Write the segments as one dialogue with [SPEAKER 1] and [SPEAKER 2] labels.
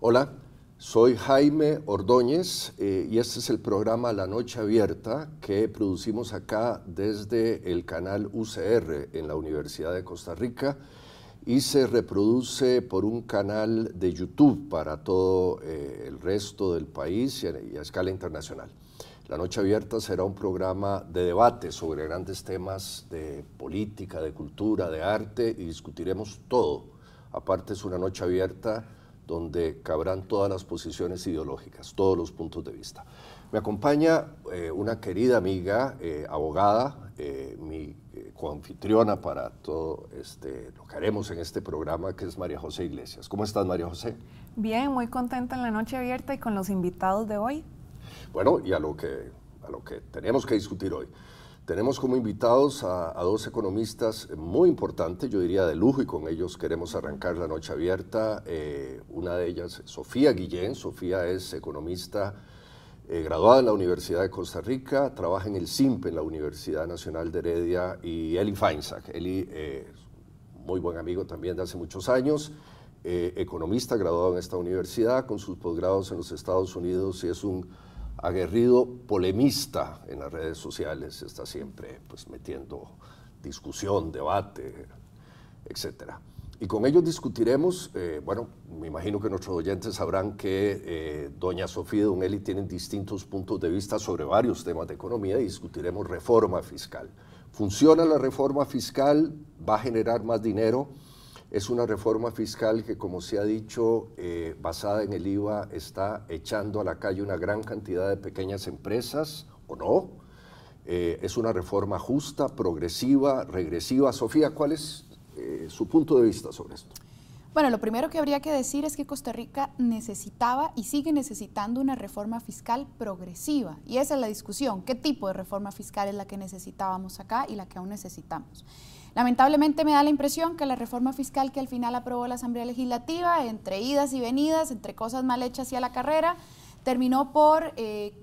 [SPEAKER 1] Hola, soy Jaime Ordóñez eh, y este es el programa La Noche Abierta que producimos acá desde el canal UCR en la Universidad de Costa Rica y se reproduce por un canal de YouTube para todo eh, el resto del país y a, escala internacional. La Noche Abierta será un programa de debate sobre grandes temas de política, de cultura, de arte y discutiremos todo. Aparte es una noche abierta donde cabrán todas las posiciones ideológicas, todos los puntos de vista. Me acompaña eh, una querida amiga, eh, abogada, eh, mi coanfitriona para todo este, lo que haremos en este programa, que es María José Iglesias. ¿Cómo estás, María José?
[SPEAKER 2] Bien, muy contenta en la noche abierta y con los invitados de hoy.
[SPEAKER 1] Bueno, y a lo que, a lo que tenemos que discutir hoy. Tenemos como invitados a, dos economistas muy importantes, yo diría de lujo, y con ellos queremos arrancar la noche abierta. Eh, una de ellas, Sofía Guillén. Sofía es economista eh, graduada en la Universidad de Costa Rica, trabaja en el CIMP, en la Universidad Nacional de Heredia, y Eli Feinsack. Eli, eh, muy buen amigo también de hace muchos años, economista graduado en esta universidad, con sus posgrados en los Estados Unidos, y es un aguerrido polemista en las redes sociales, está siempre pues, metiendo discusión, debate, etc. Y con ellos discutiremos, eh, bueno, me imagino que nuestros oyentes sabrán que eh, doña Sofía y don Eli tienen distintos puntos de vista sobre varios temas de economía y discutiremos reforma fiscal. ¿Funciona la reforma fiscal? ¿Va a generar más dinero? Es una reforma fiscal que, como se ha dicho, eh, basada en el IVA, está echando a la calle una gran cantidad de pequeñas empresas, ¿o no? Eh, es una reforma justa, progresiva, regresiva. Sofía, ¿cuál es eh, su punto de vista sobre esto?
[SPEAKER 3] Bueno, lo primero que habría que decir es que Costa Rica necesitaba y sigue necesitando una reforma fiscal progresiva. Y esa es la discusión. ¿Qué tipo de reforma fiscal es la que necesitábamos acá y la que aún necesitamos? Lamentablemente me da la impresión que la reforma fiscal que al final aprobó la Asamblea Legislativa, entre idas y venidas, entre cosas mal hechas y a la carrera, terminó por eh,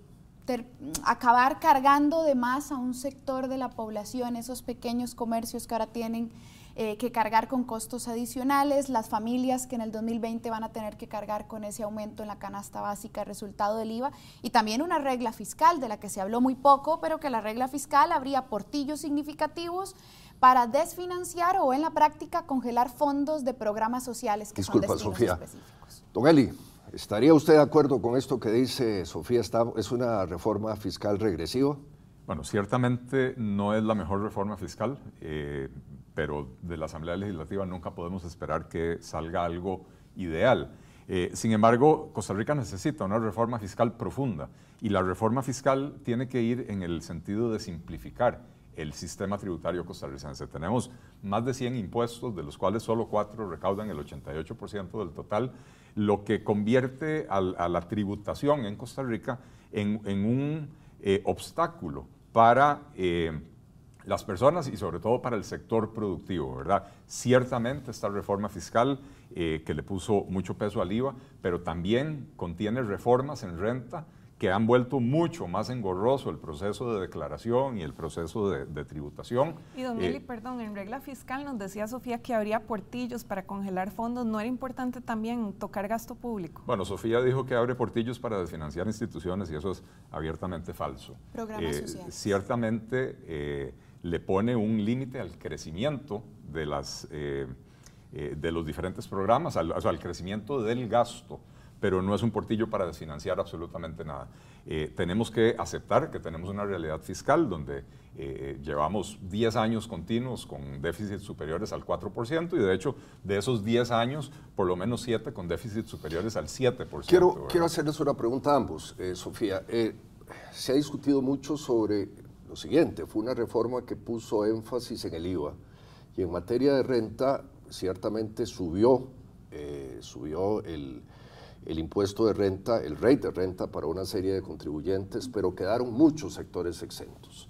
[SPEAKER 3] acabar cargando de más a un sector de la población, esos pequeños comercios que ahora tienen eh, que cargar con costos adicionales, las familias que en el 2020 van a tener que cargar con ese aumento en la canasta básica resultado del IVA y también una regla fiscal de la que se habló muy poco, pero que la regla fiscal habría portillos significativos para desfinanciar o en la práctica congelar fondos de programas sociales que
[SPEAKER 1] Disculpa,
[SPEAKER 3] son
[SPEAKER 1] Sofía. específicos. Don Eli, ¿estaría usted de acuerdo con esto que dice Sofía? ¿Es una reforma fiscal regresiva?
[SPEAKER 4] Bueno, ciertamente no es la mejor reforma fiscal, eh, pero de la Asamblea Legislativa nunca podemos esperar que salga algo ideal. Eh, sin embargo, Costa Rica necesita una reforma fiscal profunda y la reforma fiscal tiene que ir en el sentido de simplificar el sistema tributario costarricense. Tenemos más de 100 impuestos, de los cuales solo cuatro recaudan el 88% del total, lo que convierte a la tributación en Costa Rica en, un eh, obstáculo para eh, las personas y sobre todo para el sector productivo, ¿verdad? Ciertamente esta reforma fiscal eh, que le puso mucho peso al IVA, pero también contiene reformas en renta que han vuelto mucho más engorroso el proceso de declaración y el proceso de, tributación.
[SPEAKER 2] Y don Eli, eh, perdón, en regla fiscal nos decía Sofía que habría portillos para congelar fondos. ¿No era importante también tocar gasto público?
[SPEAKER 4] Bueno, Sofía dijo que abre portillos para desfinanciar instituciones y eso es abiertamente falso.
[SPEAKER 3] Programas eh,
[SPEAKER 4] Ciertamente eh, le pone un límite al crecimiento de, las, de los diferentes programas, al, al crecimiento del gasto pero no es un portillo para desfinanciar absolutamente nada. Eh, tenemos que aceptar que tenemos una realidad fiscal donde eh, llevamos 10 años continuos con déficits superiores al 4% y de hecho de esos 10 años, por lo menos 7 con déficits superiores al 7%.
[SPEAKER 1] Quiero, quiero hacerles una pregunta a ambos, eh, Sofía. se ha discutido mucho sobre lo siguiente, fue una reforma que puso énfasis en el IVA y en materia de renta ciertamente subió, subió el el impuesto de renta, el rate de renta para una serie de contribuyentes, pero quedaron muchos sectores exentos.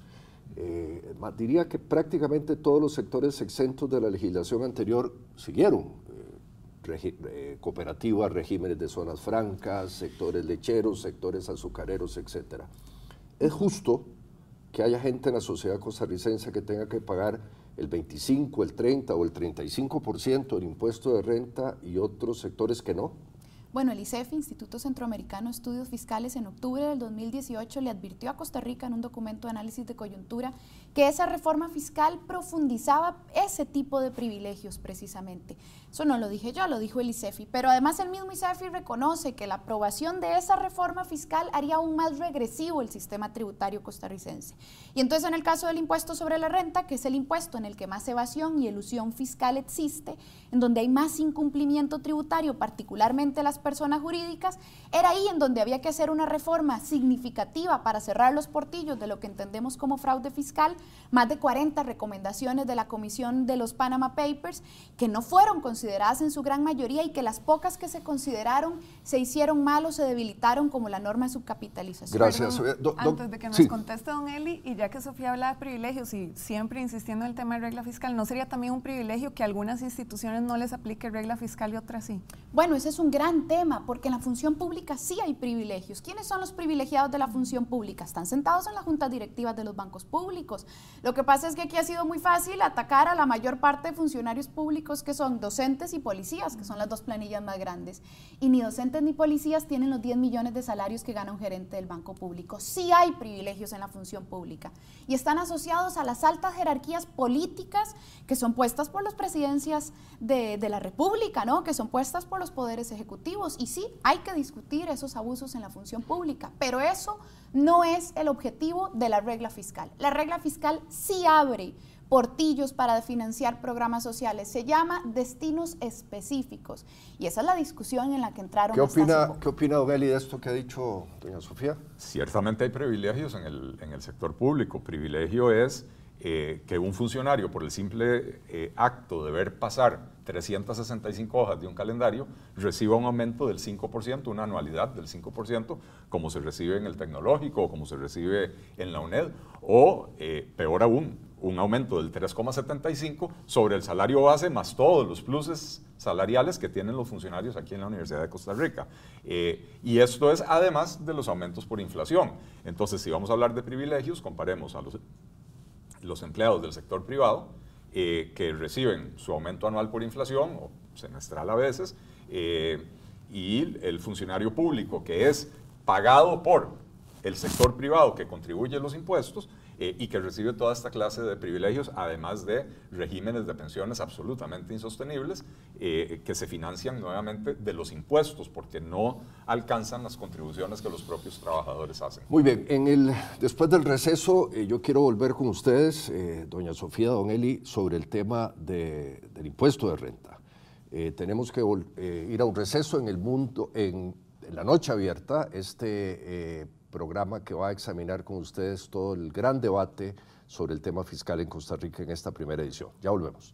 [SPEAKER 1] Eh, diría que prácticamente todos los sectores exentos de la legislación anterior siguieron. Eh, eh, cooperativas, regímenes de zonas francas, sectores lecheros, sectores azucareros, etc. Es justo que haya gente en la sociedad costarricense que tenga que pagar el 25, el 30 o el 35% del impuesto de renta y otros sectores que no.
[SPEAKER 3] Bueno, el ICEF, Instituto Centroamericano de Estudios Fiscales, en octubre del 2018 le advirtió a Costa Rica en un documento de análisis de coyuntura que esa reforma fiscal profundizaba ese tipo de privilegios precisamente. Eso no lo dije yo, lo dijo el ICEFI, pero además el mismo ICEFI reconoce que la aprobación de esa reforma fiscal haría aún más regresivo el sistema tributario costarricense. Y entonces en el caso del impuesto sobre la renta, que es el impuesto en el que más evasión y elusión fiscal existe, en donde hay más incumplimiento tributario, particularmente las personas jurídicas, era ahí en donde había que hacer una reforma significativa para cerrar los portillos de lo que entendemos como fraude fiscal, más de 40 recomendaciones de la Comisión de los Panama Papers que no fueron consideradas en su gran mayoría y que las pocas que se consideraron se hicieron mal o se debilitaron como la norma de subcapitalización.
[SPEAKER 1] Gracias.
[SPEAKER 2] Eh, antes de que nos conteste don Eli, y ya que Sofía habla de privilegios y siempre insistiendo en el tema de regla fiscal, ¿no sería también un privilegio que algunas instituciones no les aplique regla fiscal y otras sí?
[SPEAKER 3] Bueno, ese es un gran tema, porque en la función pública sí hay privilegios. ¿Quiénes son los privilegiados de la función pública? Están sentados en las juntas directivas de los bancos públicos. Lo que pasa es que aquí ha sido muy fácil atacar a la mayor parte de funcionarios públicos que son docentes y policías, que son las dos planillas más grandes. Y ni docentes ni policías tienen los 10 millones de salarios que gana un gerente del banco público. Sí hay privilegios en la función pública y están asociados a las altas jerarquías políticas que son puestas por las presidencias de, de la República, ¿no? que son puestas por los poderes ejecutivos. Y sí, hay que discutir esos abusos en la función pública, pero eso no es el objetivo de la regla fiscal. La regla fiscal sí abre portillos para financiar programas sociales. Se llama destinos específicos. Y esa es la discusión en la que entraron.
[SPEAKER 1] ¿Qué opina, ¿qué opina Don Eli de esto que ha dicho doña Sofía?
[SPEAKER 4] Ciertamente hay privilegios en el, en el sector público. Privilegio es eh, que un funcionario, por el simple eh, acto de ver pasar 365 hojas de un calendario, reciba un aumento del 5%, una anualidad del 5%, como se recibe en el tecnológico o como se recibe en la UNED, o eh, peor aún, un aumento del 3,75 sobre el salario base más todos los pluses salariales que tienen los funcionarios aquí en la Universidad de Costa Rica. y esto es además de los aumentos por inflación. Entonces, si vamos a hablar de privilegios, comparemos a los los empleados del sector privado eh, que reciben su aumento anual por inflación o semestral a veces, eh, y el funcionario público que es pagado por el sector privado que contribuye los impuestos, eh, y que recibe toda esta clase de privilegios, además de regímenes de pensiones absolutamente insostenibles eh, que se financian nuevamente de los impuestos porque no alcanzan las contribuciones que los propios trabajadores hacen.
[SPEAKER 1] Muy bien, después del receso eh, yo quiero volver con ustedes, doña Sofía, don Eli, sobre el tema de, del impuesto de renta. tenemos que ir a un receso en el mundo, en, en la noche abierta, este programa que va a examinar con ustedes todo el gran debate sobre el tema fiscal en Costa Rica en esta primera edición. Ya volvemos.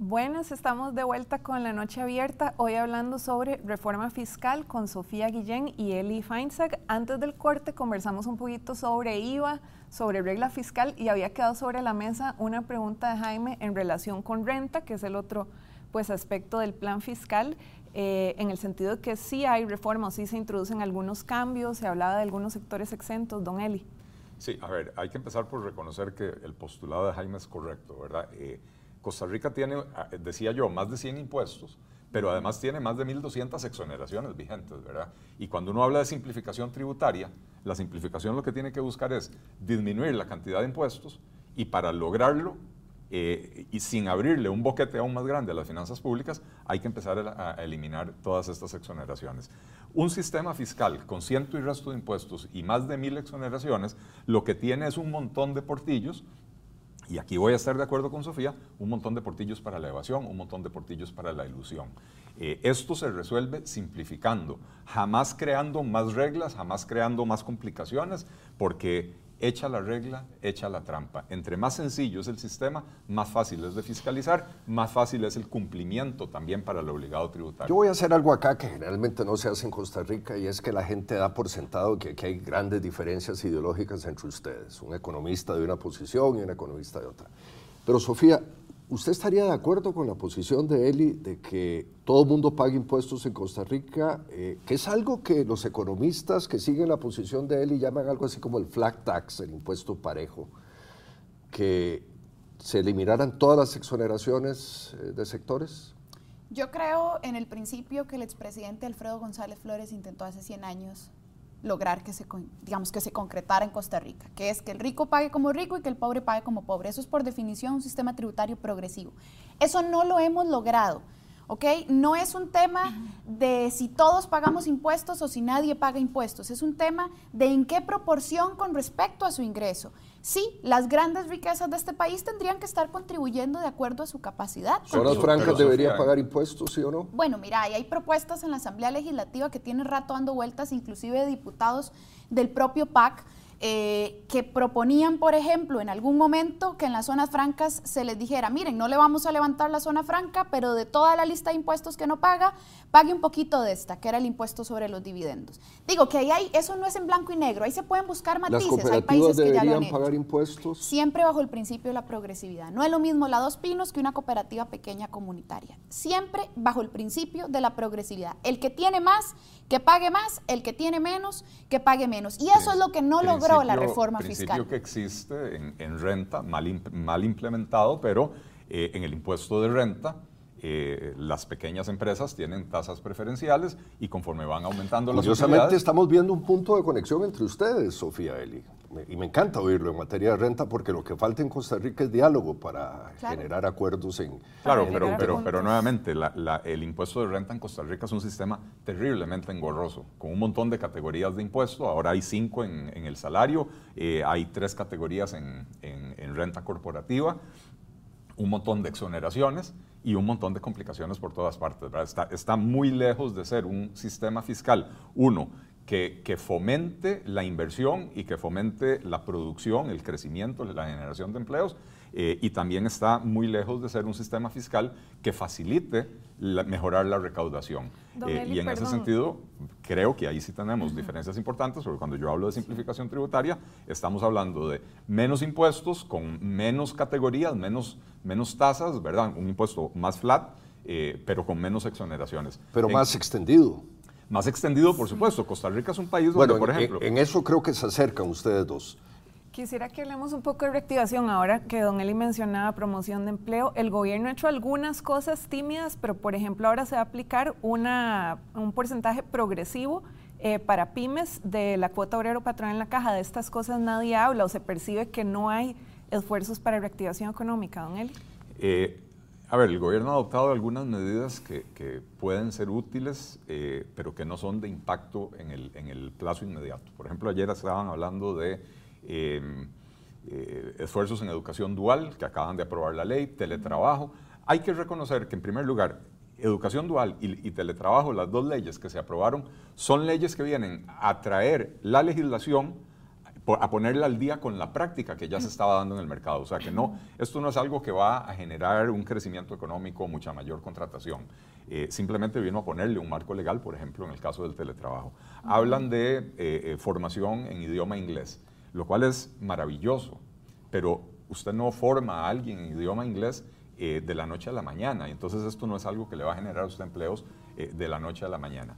[SPEAKER 2] Buenas, estamos de vuelta con la noche abierta, hoy hablando sobre reforma fiscal con Sofía Guillén y Eli Feinsack. Antes del corte conversamos un poquito sobre IVA, sobre regla fiscal y había quedado sobre la mesa una pregunta de Jaime en relación con renta, que es el otro pues, aspecto del plan fiscal, eh, en el sentido de que sí hay reformas, sí se introducen algunos cambios, se hablaba de algunos sectores exentos, don Eli.
[SPEAKER 4] Sí, a ver, hay que empezar por reconocer que el postulado de Jaime es correcto, ¿verdad? Eh, Costa Rica tiene, ah, decía yo, más de 100 impuestos, pero además tiene más de 1.200 exoneraciones vigentes, ¿verdad? Y cuando uno habla de simplificación tributaria, la simplificación lo que tiene que buscar es disminuir la cantidad de impuestos y para lograrlo, eh, y sin abrirle un boquete aún más grande a las finanzas públicas, hay que empezar a, a eliminar todas estas exoneraciones. Un sistema fiscal con ciento y resto de impuestos y más de mil exoneraciones, lo que tiene es un montón de portillos y aquí voy a estar de acuerdo con Sofía, un montón de portillos para la evasión, un montón de portillos para la ilusión. Eh, esto se resuelve simplificando, jamás creando más reglas, jamás creando más complicaciones, porque echa la regla, echa la trampa. Entre más sencillo es el sistema, más fácil es de fiscalizar, más fácil es el cumplimiento también para el obligado tributario.
[SPEAKER 1] Yo voy a hacer algo acá que generalmente no se hace en Costa Rica y es que la gente da por sentado que, que hay grandes diferencias ideológicas entre ustedes, un economista de una posición y un economista de otra. Pero Sofía, ¿Usted estaría de acuerdo con la posición de Eli de que todo el mundo pague impuestos en Costa Rica, eh, que es algo que los economistas que siguen la posición de Eli llaman algo así como el flat tax, el impuesto parejo, que se eliminaran todas las exoneraciones eh, de sectores?
[SPEAKER 3] Yo creo en el principio que el expresidente Alfredo González Flores intentó hace 100 años lograr que se, digamos, que se concretara en Costa Rica, que es que el rico pague como rico y que el pobre pague como pobre. Eso es por definición un sistema tributario progresivo. Eso no lo hemos logrado. ¿Ok? No es un tema de si todos pagamos impuestos o si nadie paga impuestos, es un tema de en qué proporción con respecto a su ingreso. Sí, las grandes riquezas de este país tendrían que estar contribuyendo de acuerdo a su capacidad.
[SPEAKER 1] ¿Zonas francas deberían pagar impuestos, sí o no?
[SPEAKER 3] Bueno, mira, hay propuestas en la Asamblea Legislativa que tienen rato dando vueltas, inclusive de diputados del propio PAC, eh, que proponían, por ejemplo, en algún momento que en las zonas francas se les dijera, miren, no le vamos a levantar la zona franca, pero de toda la lista de impuestos que no paga, pague un poquito de esta, que era el impuesto sobre los dividendos. Digo que ahí hay, eso no es en blanco y negro, ahí se pueden buscar matices.
[SPEAKER 1] hay países que ya lo han pagar impuestos?
[SPEAKER 3] Siempre bajo el principio de la progresividad. No es lo mismo la Dos Pinos que una cooperativa pequeña comunitaria. Siempre bajo el principio de la progresividad. El que tiene más, que pague más, el que tiene menos, que pague menos. Y eso es lo que no logró la reforma
[SPEAKER 4] principio que existe en, renta, mal, mal, implementado, pero eh, en el impuesto de renta, eh, las pequeñas empresas tienen tasas preferenciales y conforme van aumentando las
[SPEAKER 1] Curiosamente estamos viendo un punto de conexión entre ustedes, Sofía Eli. Y me encanta oírlo en materia de renta porque lo que falta en Costa Rica es diálogo para generar acuerdos en...
[SPEAKER 4] Claro, pero, pero, pero nuevamente, el impuesto de renta en Costa Rica es un sistema terriblemente engorroso, con un montón de categorías de impuesto, ahora hay cinco en, el salario, eh, hay tres categorías en, renta corporativa, un montón de exoneraciones y un montón de complicaciones por todas partes. Está, está muy lejos de ser un sistema fiscal, uno, que, fomente la inversión y que fomente la producción, el crecimiento, la generación de empleos, eh, y también está muy lejos de ser un sistema fiscal que facilite mejorar la recaudación. Eh, y en ese sentido, creo que ahí sí tenemos diferencias importantes, porque cuando yo hablo de simplificación tributaria, estamos hablando de menos impuestos, con menos categorías, menos, menos tasas, ¿verdad? Un impuesto más flat, eh, pero con menos exoneraciones.
[SPEAKER 1] Pero más extendido.
[SPEAKER 4] Más extendido, por supuesto. Costa Rica es un país donde, por ejemplo...
[SPEAKER 1] En, eso creo que se acercan ustedes dos.
[SPEAKER 2] Quisiera que hablemos un poco de reactivación. Ahora que don Eli mencionaba promoción de empleo, el gobierno ha hecho algunas cosas tímidas, pero por ejemplo ahora se va a aplicar una, un porcentaje progresivo eh, para pymes de la cuota obrero patrón en la caja. De estas cosas nadie habla o se percibe que no hay esfuerzos para reactivación económica, don Eli.
[SPEAKER 4] Eh, a ver, el gobierno ha adoptado algunas medidas que, pueden ser útiles, eh, pero que no son de impacto en el, plazo inmediato. Por ejemplo, ayer estaban hablando de esfuerzos en educación dual, que acaban de aprobar la ley, teletrabajo. Hay que reconocer que, en primer lugar, educación dual y, teletrabajo, las dos leyes que se aprobaron, son leyes que vienen a traer la legislación a ponerle al día con la práctica que ya se estaba dando en el mercado. O sea que no, esto no es algo que va a generar un crecimiento económico, mucha mayor contratación. Eh, simplemente vino a ponerle un marco legal, por ejemplo, en el caso del teletrabajo. Hablan de eh, eh, formación en idioma inglés, lo cual es maravilloso, pero usted no forma a alguien en idioma inglés de la noche a la mañana, y entonces esto no es algo que le va a generar a usted empleos de la noche a la mañana.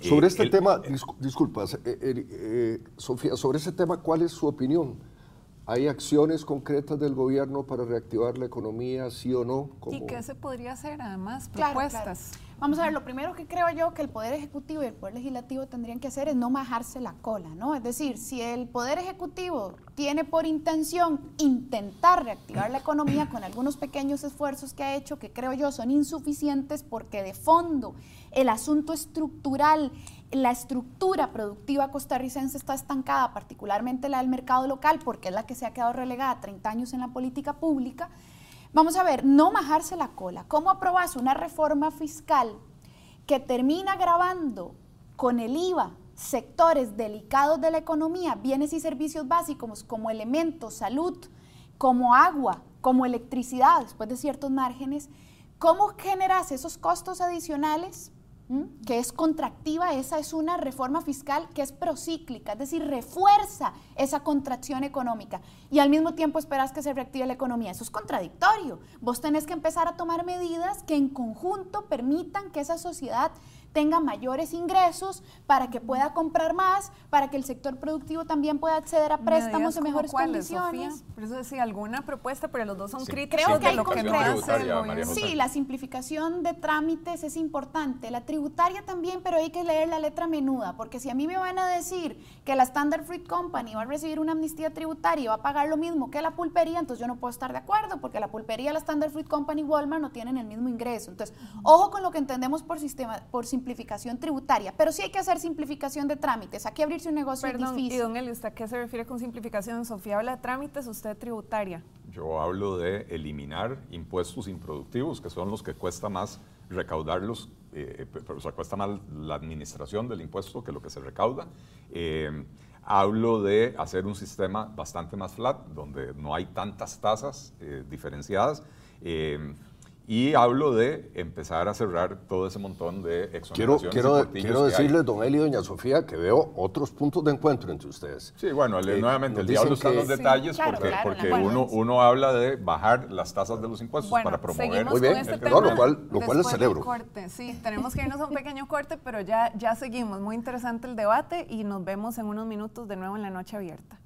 [SPEAKER 1] Sobre este tema, disculpas, eh, eh, Sofía, sobre ese tema, ¿cuál es su opinión? ¿Hay acciones concretas del gobierno para reactivar la economía, sí o no?
[SPEAKER 2] ¿Y qué se podría hacer además? Propuestas.
[SPEAKER 3] Vamos a ver, lo primero que creo yo que el Poder Ejecutivo y el Poder Legislativo tendrían que hacer es no majarse la cola, ¿no? Es decir, si el Poder Ejecutivo tiene por intención intentar reactivar la economía con algunos pequeños esfuerzos que ha hecho, que creo yo son insuficientes porque de fondo el asunto estructural la estructura productiva costarricense está estancada, particularmente la del mercado local, porque es la que se ha quedado relegada 30 años en la política pública. Vamos a ver, no majarse la cola. ¿Cómo aprobas una reforma fiscal que termina grabando con el IVA sectores delicados de la economía, bienes y servicios básicos como elementos, salud, como agua, como electricidad, después de ciertos márgenes, ¿cómo generas esos costos adicionales? Que es contractiva, esa es una reforma fiscal que es procíclica, es decir, refuerza esa contracción económica y al mismo tiempo esperas que se reactive la economía. Eso es contradictorio. Vos tenés que empezar a tomar medidas que en conjunto permitan que esa sociedad tenga mayores ingresos, para que pueda comprar más, para que el sector productivo también pueda acceder a préstamos en mejores condiciones.
[SPEAKER 2] Por eso decía alguna propuesta, pero los dos son críticos
[SPEAKER 3] Creo que hay lo que no Sí, la simplificación de trámites es importante, la tributaria también, pero hay que leer la letra menuda, porque si a mí me van a decir que la Standard Fruit Company va a recibir una amnistía tributaria y va a pagar lo mismo que la pulpería, entonces yo no puedo estar de acuerdo, porque la pulpería, la Standard Fruit Company y Walmart no tienen el mismo ingreso. Entonces, ojo con lo que entendemos por sistema, por simplificación simplificación tributaria, pero sí hay que hacer simplificación de trámites. Aquí abrirse un negocio es difícil.
[SPEAKER 2] Y don Eli, ¿usted a qué se refiere con simplificación? Sofía habla de trámites, usted tributaria.
[SPEAKER 4] Yo hablo de eliminar impuestos improductivos, que son los que cuesta más recaudarlos, eh, pero, o sea, cuesta más la administración del impuesto que lo que se recauda. Eh, hablo de hacer un sistema bastante más flat, donde no hay tantas tasas eh, diferenciadas. Y hablo de empezar a cerrar todo ese montón de exoneraciones.
[SPEAKER 1] Quiero, quiero, quiero decirles, don Eli y doña Sofía, que veo otros puntos de encuentro entre ustedes.
[SPEAKER 4] Sí, bueno, eh, nuevamente, el diablo está en los detalles porque, porque uno, uno habla de bajar las tasas de los impuestos para promover.
[SPEAKER 1] Muy bien, este no, lo cual, lo cual celebro.
[SPEAKER 2] Corte. Sí, tenemos que irnos a un pequeño corte, pero ya, ya seguimos. Muy interesante el debate y nos vemos en unos minutos de nuevo en la noche abierta.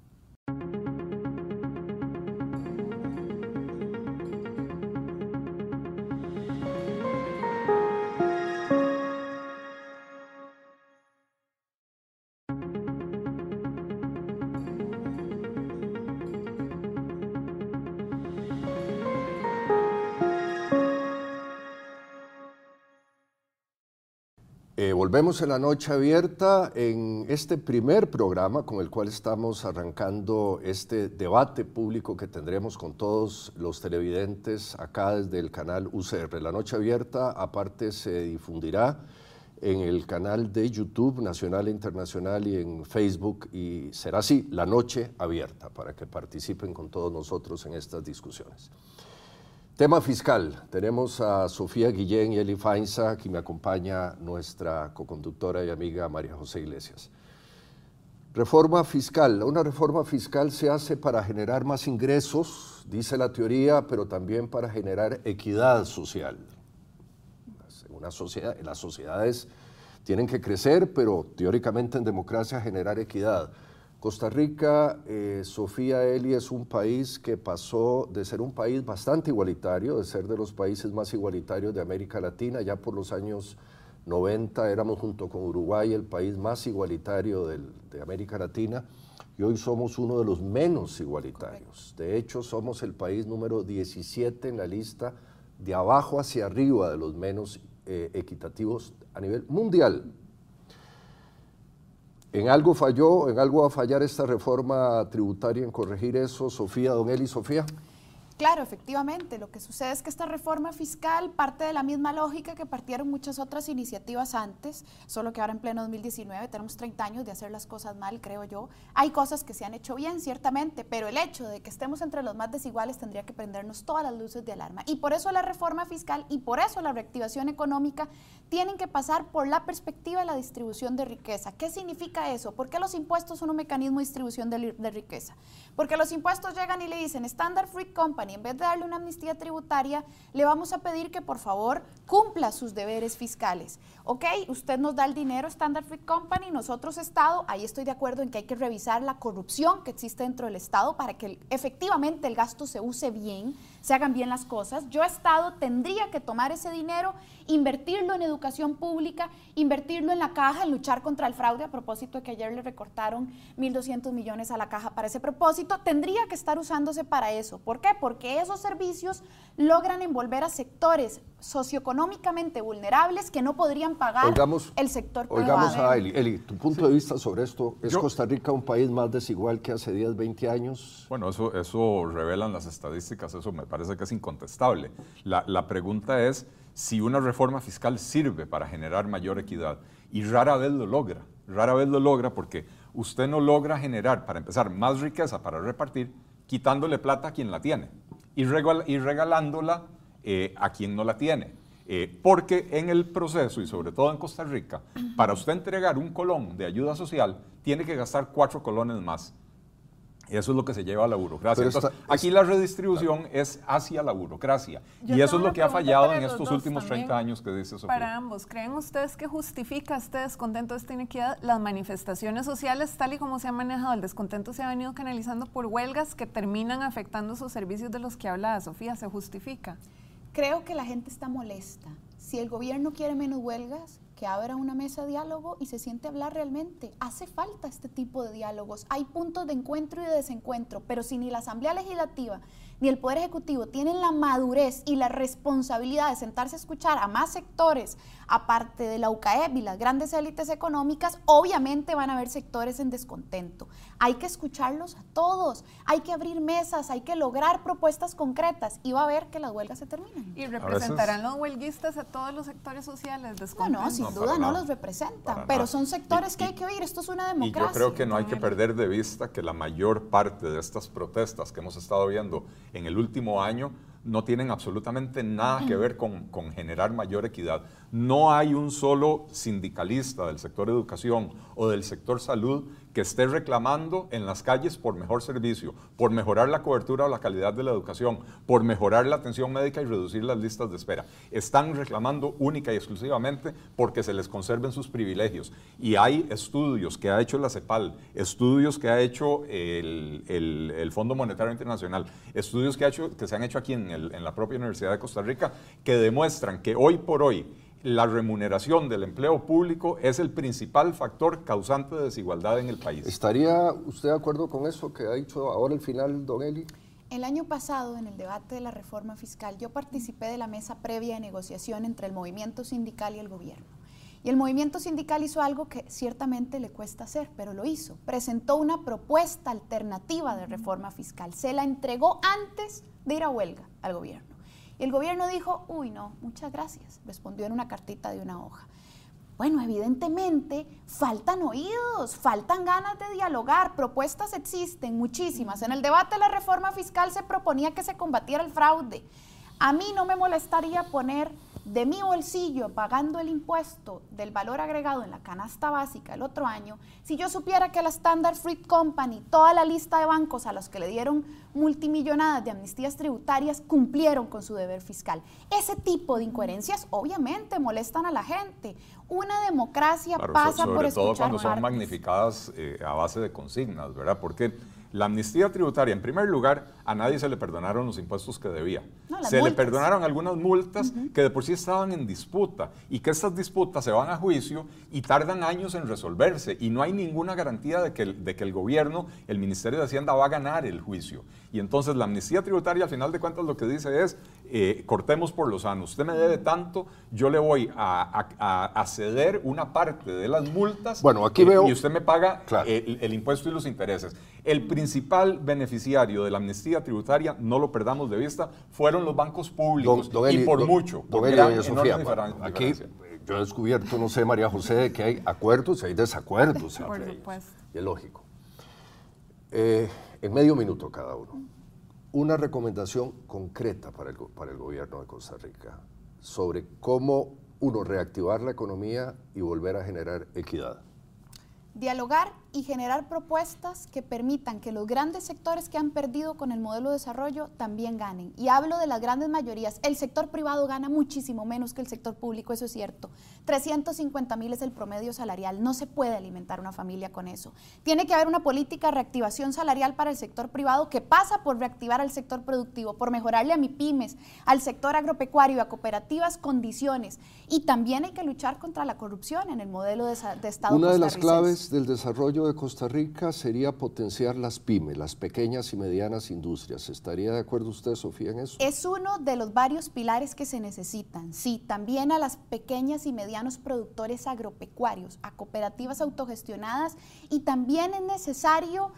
[SPEAKER 1] Volvemos en la noche abierta en este primer programa con el cual estamos arrancando este debate público que tendremos con todos los televidentes acá desde el canal UCR. La noche abierta aparte se difundirá en el canal de YouTube nacional e internacional y en Facebook y será así, la noche abierta, para que participen con todos nosotros en estas discusiones. Tema fiscal. Tenemos a Sofía Guillén y Eli Fainza, aquí me acompaña nuestra coconductora y amiga María José Iglesias. Reforma fiscal. Una reforma fiscal se hace para generar más ingresos, dice la teoría, pero también para generar equidad social. Una sociedad, las sociedades tienen que crecer, pero teóricamente en democracia generar equidad. Costa Rica, eh, Sofía Eli, es un país que pasó de ser un país bastante igualitario, de ser de los países más igualitarios de América Latina, ya por los años 90 éramos junto con Uruguay el país más igualitario de América Latina y hoy somos uno de los menos igualitarios. De hecho, somos el país número 17 en la lista de abajo hacia arriba de los menos eh, equitativos a nivel mundial. ¿En algo falló, en algo va a fallar esta reforma tributaria en corregir eso, Sofía, Don Eli, Sofía?
[SPEAKER 3] Claro, efectivamente. Lo que sucede es que esta reforma fiscal parte de la misma lógica que partieron muchas otras iniciativas antes, solo que ahora en pleno 2019 tenemos 30 años de hacer las cosas mal, creo yo. Hay cosas que se han hecho bien, ciertamente, pero el hecho de que estemos entre los más desiguales tendría que prendernos todas las luces de alarma. Y por eso la reforma fiscal y por eso la reactivación económica tienen que pasar por la perspectiva de la distribución de riqueza. ¿Qué significa eso? ¿Por qué los impuestos son un mecanismo de distribución de, de riqueza? Porque los impuestos llegan y le dicen, Standard Fruit Company, y en vez de darle una amnistía tributaria, le vamos a pedir que por favor cumpla sus deberes fiscales. Ok, usted nos da el dinero, Standard Fruit Company, nosotros Estado, ahí estoy de acuerdo en que hay que revisar la corrupción que existe dentro del Estado para que efectivamente el gasto se use bien, se hagan bien las cosas. Yo Estado tendría que tomar ese dinero, invertirlo en educación pública, invertirlo en la caja, en luchar contra el fraude, a propósito de que ayer le recortaron 1.200 millones a la caja para ese propósito, tendría que estar usándose para eso. ¿Por qué? Porque esos servicios logran envolver a sectores socioeconómicamente vulnerables que no podrían pagar el sector
[SPEAKER 1] privado. Oigamos a Eli. Eli, tu punto de vista sobre esto, ¿es Costa Rica un país más desigual que hace 10, 20 años?
[SPEAKER 4] Bueno, eso, eso revelan las estadísticas, eso me parece que es incontestable. La, la pregunta es si una reforma fiscal sirve para generar mayor equidad y rara vez lo logra. rara vez lo logra porque usted no logra generar, para empezar, más riqueza para repartir quitándole plata a quien la tiene y, regalándola eh, a quien no la tiene. Eh, porque en el proceso, y sobre todo en Costa Rica, para usted entregar un colón de ayuda social, tiene que gastar cuatro colones más. Eso es lo que se lleva a la burocracia. aquí la redistribución es hacia la burocracia. y eso es lo que ha fallado en estos últimos 30 años que dice Sofía.
[SPEAKER 2] Para ambos, ¿creen ustedes que justifica este descontento, esta inequidad, las manifestaciones sociales, tal y como se ha manejado? El descontento se ha venido canalizando por huelgas que terminan afectando sus servicios de los que hablaba Sofía. ¿Se justifica?
[SPEAKER 3] Creo que la gente está molesta. Si el gobierno quiere menos huelgas, que abra una mesa de diálogo y se siente hablar realmente. Hace falta este tipo de diálogos. Hay puntos de encuentro y de desencuentro, pero si ni la Asamblea Legislativa ni el Poder Ejecutivo tienen la madurez y la responsabilidad de sentarse a escuchar a más sectores, aparte de la UCAEP y las grandes élites económicas, obviamente van a haber sectores en descontento. Hay que escucharlos a todos, hay que abrir mesas, hay que lograr propuestas concretas y va a ver que las huelgas se terminan.
[SPEAKER 2] ¿Y representarán los huelguistas a todos los sectores sociales
[SPEAKER 3] No, no, sin duda no los representan, pero son sectores que hay que oír, esto es una democracia.
[SPEAKER 4] Y yo creo que no hay que perder de vista que la mayor parte de estas protestas que hemos estado viendo en el último año no tienen absolutamente nada que ver con, con, generar mayor equidad. No hay un solo sindicalista del sector educación o del sector salud que esté reclamando en las calles por mejor servicio, por mejorar la cobertura o la calidad de la educación, por mejorar la atención médica y reducir las listas de espera. Están reclamando única y exclusivamente porque se les conserven sus privilegios. Y hay estudios que ha hecho la CEPAL, estudios que ha hecho el, el, Fondo Monetario Internacional, estudios que, se han hecho aquí en la propia Universidad de Costa Rica, que demuestran que hoy por hoy la remuneración del empleo público es el principal factor causante de desigualdad en el país.
[SPEAKER 1] ¿Estaría usted de acuerdo con eso que ha dicho ahora el final, don Eli?
[SPEAKER 3] El año pasado, en el debate de la reforma fiscal, yo participé de la mesa previa de negociación entre el movimiento sindical y el gobierno. Y el movimiento sindical hizo algo que ciertamente le cuesta hacer, pero lo hizo. Presentó una propuesta alternativa de reforma fiscal. Se la entregó antes de ir a huelga al gobierno. Y el gobierno dijo, uy, no, muchas gracias, respondió en una cartita de una hoja. Bueno, evidentemente faltan oídos, faltan ganas de dialogar, propuestas existen, muchísimas. En el debate de la reforma fiscal se proponía que se combatiera el fraude. A mí no me molestaría poner de mi bolsillo pagando el impuesto del valor agregado en la canasta básica el otro año, si yo supiera que la Standard Fruit Company, toda la lista de bancos a los que le dieron multimillonadas de amnistías tributarias, cumplieron con su deber fiscal. Ese tipo de incoherencias obviamente molestan a la gente. Una democracia pasa por escuchar
[SPEAKER 4] todo cuando son magnificadas eh, a base de consignas, ¿verdad? Porque la amnistía tributaria, en primer lugar, a nadie se le perdonaron los impuestos que debía. se le perdonaron algunas multas que de por sí estaban en disputa y que estas disputas se van a juicio y tardan años en resolverse y no hay ninguna garantía de que, el, de que el gobierno, el Ministerio de Hacienda va a ganar el juicio. Y entonces la amnistía tributaria al final de cuentas lo que dice es, eh, cortemos por los sanos, usted me debe tanto, yo le voy a, ceder una parte de las multas
[SPEAKER 1] bueno, aquí veo,
[SPEAKER 4] y usted me paga el, el impuesto y los intereses. El principal beneficiario de la amnistía tributaria, no lo perdamos de vista, fueron los bancos públicos y por mucho.
[SPEAKER 1] Don Sofía, aquí yo he descubierto, no sé, María José, que hay acuerdos y hay desacuerdos.
[SPEAKER 2] por supuesto.
[SPEAKER 1] Y es lógico. Eh, en medio minuto cada uno, una recomendación concreta para el, para el gobierno de Costa Rica sobre cómo uno reactivar la economía y volver a generar equidad.
[SPEAKER 3] Dialogar y generar propuestas que permitan que los grandes sectores que han perdido con el modelo de desarrollo también ganen. Y hablo de las grandes mayorías. El sector privado gana muchísimo menos que el sector público, eso es cierto. 350 mil es el promedio salarial. No se puede alimentar una familia con eso. Tiene que haber una política de reactivación salarial para el sector privado que pasa por reactivar al sector productivo, por mejorarle a mi pymes, al sector agropecuario, a cooperativas condiciones. Y también hay que luchar contra la corrupción en el modelo de, de Estado.
[SPEAKER 1] Una de las claves del desarrollo de Costa Rica sería potenciar las pymes, las pequeñas y medianas industrias. ¿Estaría de acuerdo usted, Sofía, en eso?
[SPEAKER 3] Es uno de los varios pilares que se necesitan. Sí, también a las pequeñas y medianos productores agropecuarios, a cooperativas autogestionadas y también es necesario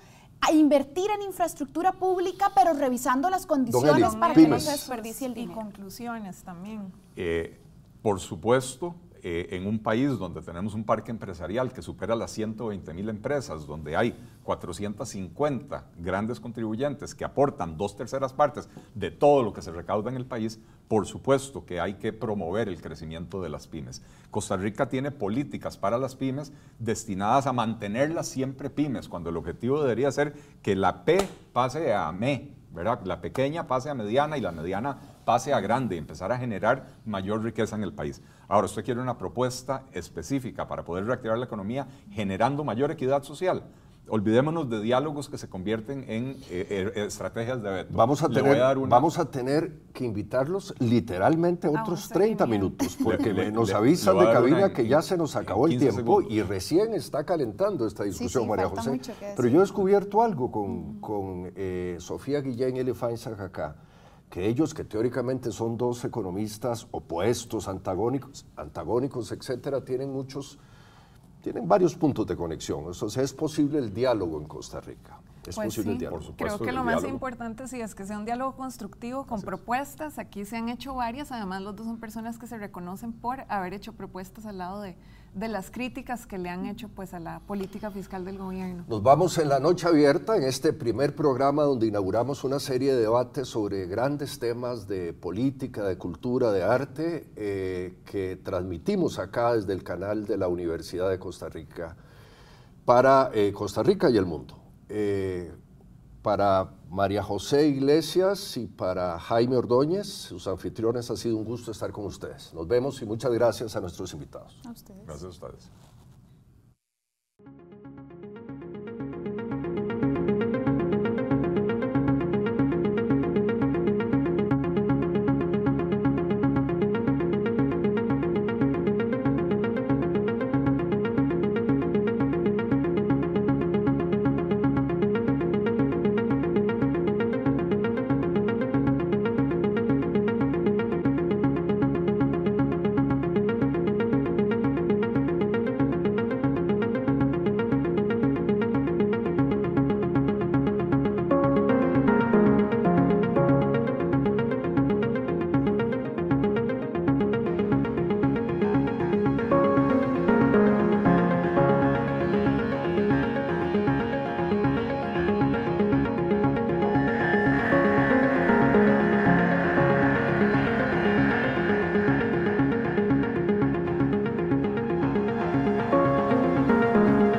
[SPEAKER 3] invertir en infraestructura pública, pero revisando las condiciones para que no se desperdicie el dinero.
[SPEAKER 2] Y conclusiones también.
[SPEAKER 4] Eh, por supuesto, eh, en un país donde tenemos un parque empresarial que supera las 120 mil empresas, donde hay 450 grandes contribuyentes que aportan dos terceras partes de todo lo que se recauda en el país, por supuesto que hay que promover el crecimiento de las pymes. Costa Rica tiene políticas para las pymes destinadas a mantenerlas siempre pymes, cuando el objetivo debería ser que la P pase a ME. La pequeña pase a mediana y la mediana pase a grande y empezar a generar mayor riqueza en el país. Ahora, usted quiere una propuesta específica para poder reactivar la economía generando mayor equidad social. Olvidémonos de diálogos que se convierten en eh, eh, estrategias de veto.
[SPEAKER 1] Vamos a, tener, vamos a tener que invitarlos literalmente otros 30 minutos, porque nos avisan de cabina que ya se nos acabó el tiempo y recién está calentando esta discusión, María José. Pero yo he descubierto algo con, con eh, Sofía Guillén Feinsack acá que ellos, que teóricamente son dos economistas opuestos, antagónicos, antagónicos, etcétera, tienen muchos, tienen varios puntos de conexión. Entonces es posible el diálogo en Costa Rica. Es
[SPEAKER 2] pues
[SPEAKER 1] posible
[SPEAKER 2] sí.
[SPEAKER 1] el diálogo. Por
[SPEAKER 2] supuesto, Creo que lo más importante sí es que sea un diálogo constructivo con propuestas. Aquí se han hecho varias, además los dos son personas que se reconocen por haber hecho propuestas al lado de, de las críticas que le han hecho pues, a la política fiscal del gobierno.
[SPEAKER 1] Nos vamos en la noche abierta, en este primer programa donde inauguramos una serie de debates sobre grandes temas de política, de cultura, de arte, eh, que transmitimos acá desde el canal de la Universidad de Costa Rica para eh, Costa Rica y el mundo. Eh, para María José Iglesias y para Jaime Ordóñez, sus anfitriones, ha sido un gusto estar con ustedes. Nos vemos y muchas gracias a nuestros invitados.
[SPEAKER 3] A ustedes.
[SPEAKER 4] Gracias a ustedes.